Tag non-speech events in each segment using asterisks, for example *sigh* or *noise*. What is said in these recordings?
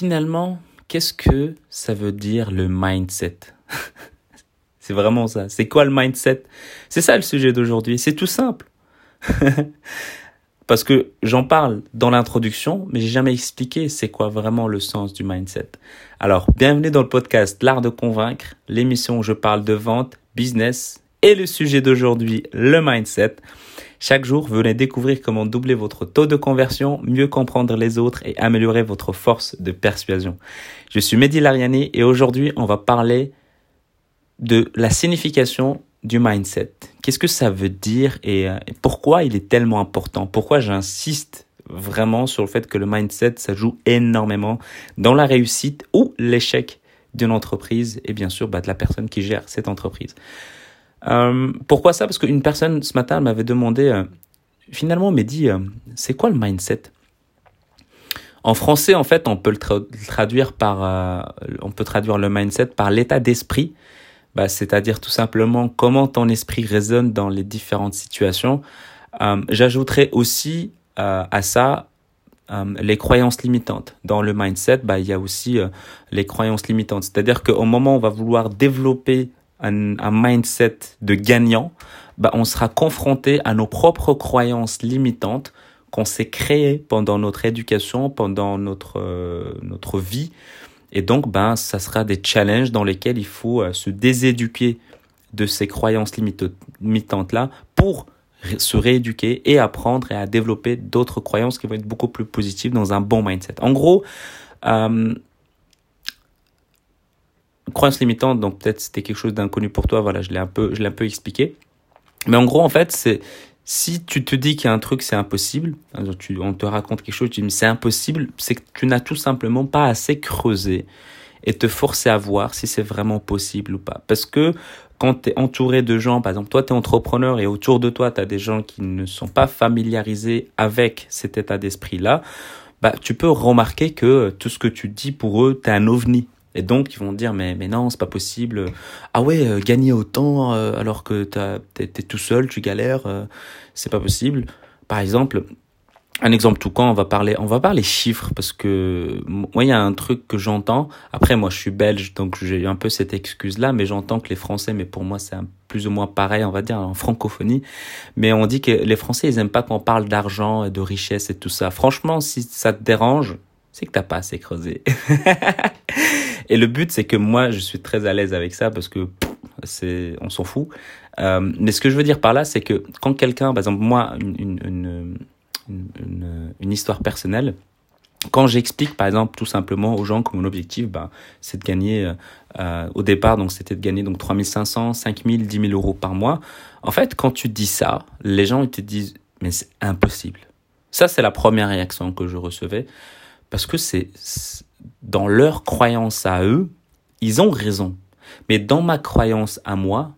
finalement, qu'est-ce que ça veut dire le mindset? *laughs* C'est vraiment ça. C'est quoi le mindset? C'est ça le sujet d'aujourd'hui. C'est tout simple. *laughs* Parce que j'en parle dans l'introduction, mais j'ai jamais expliqué c'est quoi vraiment le sens du mindset. Alors, bienvenue dans le podcast L'art de convaincre, l'émission où je parle de vente, business et le sujet d'aujourd'hui, le mindset. Chaque jour, venez découvrir comment doubler votre taux de conversion, mieux comprendre les autres et améliorer votre force de persuasion. Je suis Mehdi Lariani et aujourd'hui, on va parler de la signification du mindset. Qu'est-ce que ça veut dire et euh, pourquoi il est tellement important? Pourquoi j'insiste vraiment sur le fait que le mindset, ça joue énormément dans la réussite ou l'échec d'une entreprise et bien sûr bah, de la personne qui gère cette entreprise? Euh, pourquoi ça? Parce qu'une personne ce matin m'avait demandé, euh, finalement, m'a dit, c'est quoi le mindset? En français, en fait, on peut le traduire par, on peut traduire le mindset par l'état d'esprit bah, c'est-à-dire tout simplement comment ton esprit résonne dans les différentes situations. Euh, J'ajouterais aussi euh, à ça euh, les croyances limitantes. Dans le mindset, bah, il y a aussi euh, les croyances limitantes. C'est-à-dire qu'au moment où on va vouloir développer un, un mindset de gagnant, bah, on sera confronté à nos propres croyances limitantes qu'on s'est créées pendant notre éducation, pendant notre, euh, notre vie. Et donc, ben, ça sera des challenges dans lesquels il faut euh, se déséduquer de ces croyances limitantes-là pour se rééduquer et apprendre et à développer d'autres croyances qui vont être beaucoup plus positives dans un bon mindset. En gros, euh, croyances limitantes, donc peut-être c'était quelque chose d'inconnu pour toi, voilà, je l'ai un peu, je l'ai un peu expliqué. Mais en gros, en fait, c'est, si tu te dis qu'il y a un truc, c'est impossible, tu, on te raconte quelque chose, tu dis c'est impossible, c'est que tu n'as tout simplement pas assez creusé et te forcer à voir si c'est vraiment possible ou pas. Parce que quand tu es entouré de gens, par exemple, toi tu es entrepreneur et autour de toi tu as des gens qui ne sont pas familiarisés avec cet état d'esprit-là, bah, tu peux remarquer que tout ce que tu dis pour eux, tu es un ovni. Et donc, ils vont dire, mais, mais non, c'est pas possible. Ah ouais, euh, gagner autant euh, alors que t'es es tout seul, tu galères, euh, c'est pas possible. Par exemple, un exemple tout quand on va parler, on va parler chiffres parce que moi, il y a un truc que j'entends. Après, moi, je suis belge, donc j'ai un peu cette excuse-là, mais j'entends que les Français, mais pour moi, c'est plus ou moins pareil, on va dire, en francophonie. Mais on dit que les Français, ils aiment pas qu'on parle d'argent et de richesse et tout ça. Franchement, si ça te dérange, c'est que t'as pas assez creusé. *laughs* Et le but, c'est que moi, je suis très à l'aise avec ça parce que c'est, on s'en fout. Euh, mais ce que je veux dire par là, c'est que quand quelqu'un, par exemple, moi, une, une, une, une, histoire personnelle, quand j'explique, par exemple, tout simplement aux gens que mon objectif, bah, c'est de gagner, euh, au départ, donc c'était de gagner donc 3500, 5000, 10 000 euros par mois. En fait, quand tu dis ça, les gens, ils te disent, mais c'est impossible. Ça, c'est la première réaction que je recevais. Parce que c'est, dans leur croyance à eux, ils ont raison. Mais dans ma croyance à moi,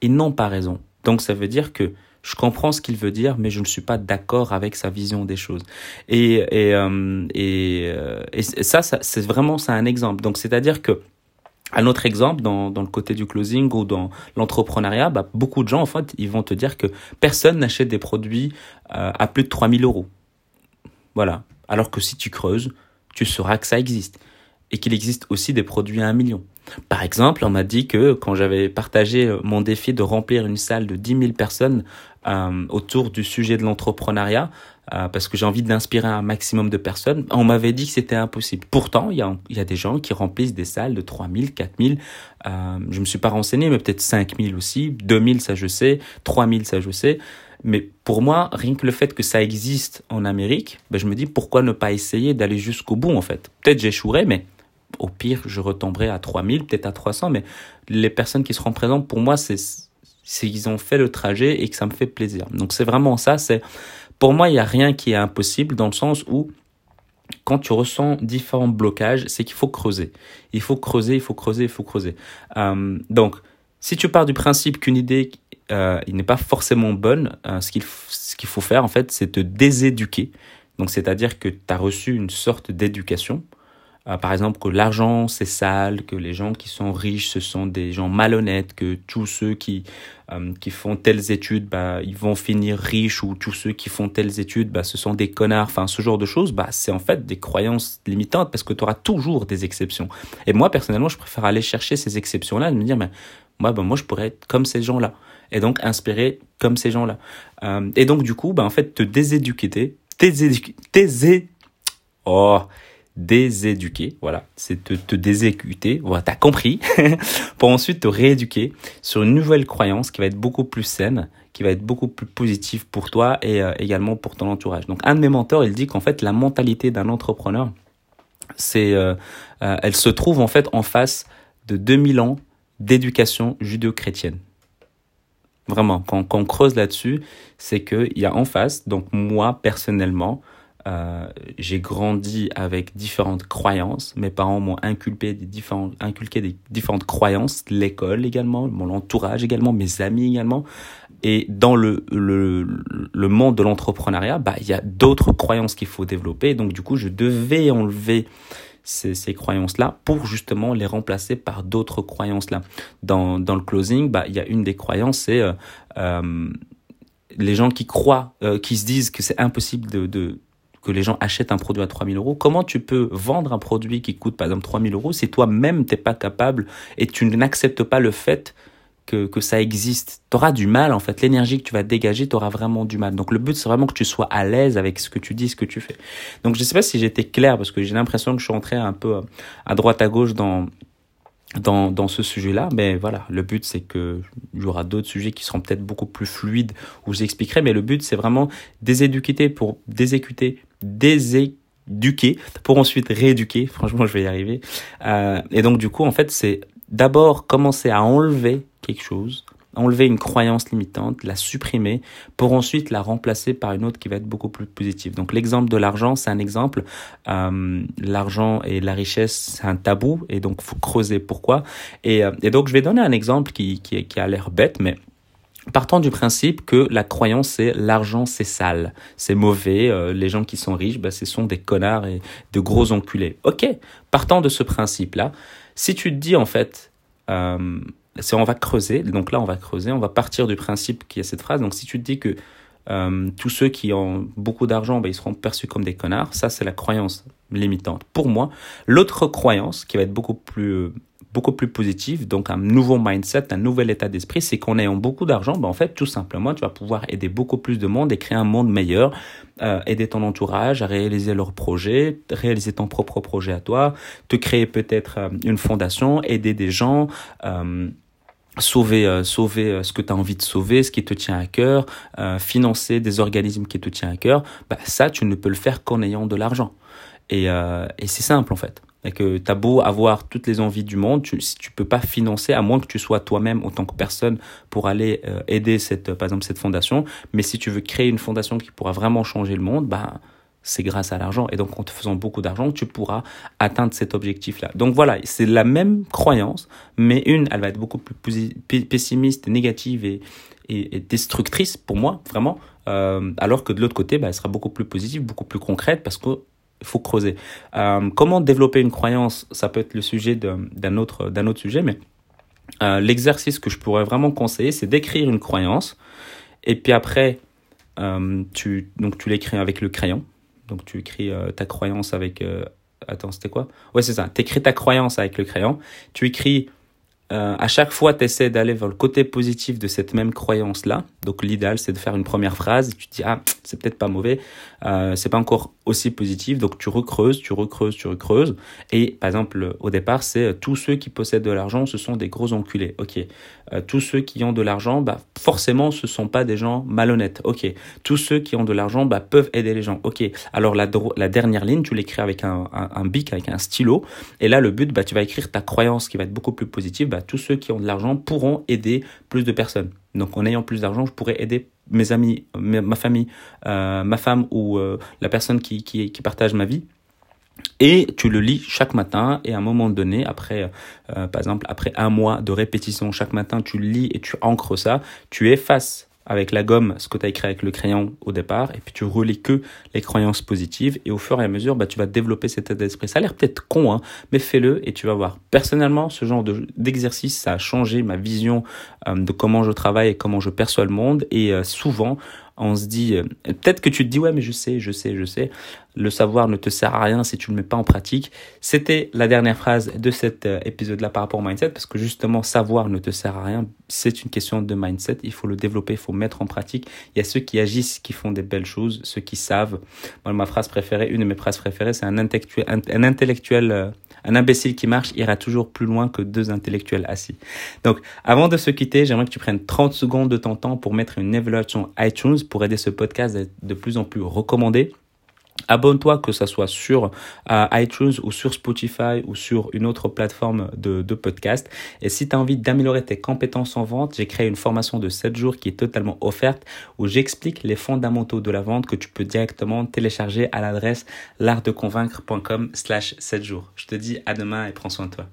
ils n'ont pas raison. Donc ça veut dire que je comprends ce qu'il veut dire, mais je ne suis pas d'accord avec sa vision des choses. Et, et, euh, et, euh, et ça, ça c'est vraiment c'est un exemple. Donc c'est-à-dire que un autre exemple, dans, dans le côté du closing ou dans l'entrepreneuriat, bah, beaucoup de gens, en fait, ils vont te dire que personne n'achète des produits euh, à plus de 3000 euros. Voilà. Alors que si tu creuses, tu sauras que ça existe et qu'il existe aussi des produits à un million. Par exemple, on m'a dit que quand j'avais partagé euh, mon défi de remplir une salle de 10 000 personnes euh, autour du sujet de l'entrepreneuriat, euh, parce que j'ai envie d'inspirer un maximum de personnes, on m'avait dit que c'était impossible. Pourtant, il y a, des gens qui remplissent des salles de 3 000, 4 000. Euh, je me suis pas renseigné, mais peut-être 5 000 aussi. 2 000, ça je sais. 3 000, ça je sais. Mais pour moi, rien que le fait que ça existe en Amérique, ben je me dis pourquoi ne pas essayer d'aller jusqu'au bout en fait? Peut-être j'échouerai, mais au pire, je retomberai à 3000, peut-être à 300. Mais les personnes qui seront présentes, pour moi, c'est qu'ils ont fait le trajet et que ça me fait plaisir. Donc c'est vraiment ça. C'est Pour moi, il n'y a rien qui est impossible dans le sens où quand tu ressens différents blocages, c'est qu'il faut creuser. Il faut creuser, il faut creuser, il faut creuser. Euh, donc, si tu pars du principe qu'une idée euh, il n'est pas forcément bonne. Euh, ce qu'il ce qu'il faut faire en fait, c'est te déséduquer. Donc c'est-à-dire que tu as reçu une sorte d'éducation euh, par exemple, que l'argent c'est sale, que les gens qui sont riches ce sont des gens malhonnêtes, que tous ceux qui euh, qui font telles études, bah ils vont finir riches, ou tous ceux qui font telles études, bah ce sont des connards. Enfin, ce genre de choses, bah c'est en fait des croyances limitantes parce que tu auras toujours des exceptions. Et moi personnellement, je préfère aller chercher ces exceptions-là et me dire, mais moi, bah, moi je pourrais être comme ces gens-là et donc inspirer comme ces gens-là. Euh, et donc du coup, bah en fait, te déséduquer, déséduquer, oh déséduquer, voilà, c'est te, te désécuter, voilà, t'as compris, *laughs* pour ensuite te rééduquer sur une nouvelle croyance qui va être beaucoup plus saine, qui va être beaucoup plus positive pour toi et euh, également pour ton entourage. Donc un de mes mentors, il dit qu'en fait la mentalité d'un entrepreneur, c'est, euh, euh, elle se trouve en fait en face de 2000 ans d'éducation judéo-chrétienne. Vraiment, quand, quand on creuse là-dessus, c'est qu'il y a en face, donc moi personnellement, euh, j'ai grandi avec différentes croyances. Mes parents m'ont inculqué des différents, inculqué des différentes croyances, l'école également, mon entourage également, mes amis également. Et dans le, le, le monde de l'entrepreneuriat, bah, il y a d'autres croyances qu'il faut développer. Donc, du coup, je devais enlever ces, ces croyances-là pour justement les remplacer par d'autres croyances-là. Dans, dans le closing, bah, il y a une des croyances, c'est euh, euh les gens qui croient, euh, qui se disent que c'est impossible de, de que les gens achètent un produit à 3000 euros, comment tu peux vendre un produit qui coûte par exemple 3000 euros si toi-même t'es pas capable et tu n'acceptes pas le fait que, que ça existe? Tu auras du mal en fait, l'énergie que tu vas dégager, tu auras vraiment du mal. Donc le but c'est vraiment que tu sois à l'aise avec ce que tu dis, ce que tu fais. Donc je sais pas si j'étais clair parce que j'ai l'impression que je suis entré un peu à droite à gauche dans dans, dans ce sujet-là, mais voilà, le but c'est que il y aura d'autres sujets qui seront peut-être beaucoup plus fluides où j'expliquerai, mais le but c'est vraiment déséduquer pour désécuter déséduquer pour ensuite rééduquer. Franchement, je vais y arriver. Euh, et donc, du coup, en fait, c'est d'abord commencer à enlever quelque chose, enlever une croyance limitante, la supprimer, pour ensuite la remplacer par une autre qui va être beaucoup plus positive. Donc l'exemple de l'argent, c'est un exemple. Euh, l'argent et la richesse, c'est un tabou, et donc faut creuser pourquoi. Et, euh, et donc je vais donner un exemple qui, qui, qui a l'air bête, mais Partant du principe que la croyance c'est l'argent c'est sale, c'est mauvais, euh, les gens qui sont riches, bah, ce sont des connards et de gros enculés. Ok, partant de ce principe-là, si tu te dis en fait, euh, on va creuser, donc là on va creuser, on va partir du principe qu'il y a cette phrase, donc si tu te dis que euh, tous ceux qui ont beaucoup d'argent, bah, ils seront perçus comme des connards, ça c'est la croyance limitante. Pour moi, l'autre croyance qui va être beaucoup plus beaucoup plus positif, donc un nouveau mindset, un nouvel état d'esprit, c'est qu'en ayant beaucoup d'argent, ben en fait, tout simplement, tu vas pouvoir aider beaucoup plus de monde et créer un monde meilleur, euh, aider ton entourage à réaliser leurs projets, réaliser ton propre projet à toi, te créer peut-être euh, une fondation, aider des gens. Euh, sauver sauver ce que tu as envie de sauver, ce qui te tient à cœur, financer des organismes qui te tiennent à cœur, bah ça tu ne peux le faire qu'en ayant de l'argent. Et, et c'est simple en fait. Et que as beau avoir toutes les envies du monde, tu, si tu peux pas financer, à moins que tu sois toi-même en tant que personne pour aller euh, aider cette, par exemple, cette fondation. Mais si tu veux créer une fondation qui pourra vraiment changer le monde, bah, c'est grâce à l'argent. Et donc, en te faisant beaucoup d'argent, tu pourras atteindre cet objectif-là. Donc voilà, c'est la même croyance, mais une, elle va être beaucoup plus pessimiste, négative et, et, destructrice pour moi, vraiment. Euh, alors que de l'autre côté, bah, elle sera beaucoup plus positive, beaucoup plus concrète, parce que il faut creuser. Euh, comment développer une croyance Ça peut être le sujet d'un autre, autre sujet, mais euh, l'exercice que je pourrais vraiment conseiller, c'est d'écrire une croyance. Et puis après, euh, tu, tu l'écris avec le crayon. Donc tu écris ta croyance avec... attends, c'était quoi? Ouais, c'est ça. Tu écris ta croyance avec le crayon. Tu écris euh, à chaque fois, tu essaies d'aller vers le côté positif de cette même croyance-là. Donc l'idéal, c'est de faire une première phrase. tu te dis, ah, c'est peut-être pas mauvais, euh, c'est pas encore aussi positif. Donc tu recreuses, tu recreuses, tu recreuses. Et par exemple, au départ, c'est euh, tous ceux qui possèdent de l'argent, ce sont des gros enculés. Ok. Tous ceux qui ont de l'argent, bah, forcément, ce sont pas des gens malhonnêtes. Ok. Tous ceux qui ont de l'argent, bah, peuvent aider les gens. Ok. Alors la, la dernière ligne, tu l'écris avec un, un, un, bic, avec un stylo. Et là, le but, bah, tu vas écrire ta croyance qui va être beaucoup plus positive. Bah, tous ceux qui ont de l'argent pourront aider plus de personnes. Donc en ayant plus d'argent, je pourrais aider mes amis, ma famille, euh, ma femme ou euh, la personne qui, qui, qui, partage ma vie. Et tu le lis chaque matin et à un moment donné, après, euh, par exemple, après un mois de répétition chaque matin, tu lis et tu ancres ça, tu effaces avec la gomme ce que tu as écrit avec le crayon au départ, et puis tu relis que les croyances positives, et au fur et à mesure, bah, tu vas développer cet état d'esprit. Ça a l'air peut-être con, hein, mais fais-le et tu vas voir. Personnellement, ce genre d'exercice, ça a changé ma vision euh, de comment je travaille et comment je perçois le monde, et euh, souvent, on se dit, euh, peut-être que tu te dis, ouais, mais je sais, je sais, je sais. Le savoir ne te sert à rien si tu ne le mets pas en pratique. C'était la dernière phrase de cet euh, épisode-là par rapport au mindset, parce que justement, savoir ne te sert à rien. C'est une question de mindset. Il faut le développer, il faut mettre en pratique. Il y a ceux qui agissent, qui font des belles choses, ceux qui savent. Moi, ma phrase préférée, une de mes phrases préférées, c'est un intellectuel, euh, un imbécile qui marche ira toujours plus loin que deux intellectuels assis. Donc, avant de se quitter, j'aimerais que tu prennes 30 secondes de ton temps pour mettre une évaluation iTunes pour aider ce podcast à être de plus en plus recommandé. Abonne-toi, que ce soit sur euh, iTunes ou sur Spotify ou sur une autre plateforme de, de podcast. Et si tu as envie d'améliorer tes compétences en vente, j'ai créé une formation de 7 jours qui est totalement offerte où j'explique les fondamentaux de la vente que tu peux directement télécharger à l'adresse l'artdeconvaincre.com slash 7 jours. Je te dis à demain et prends soin de toi.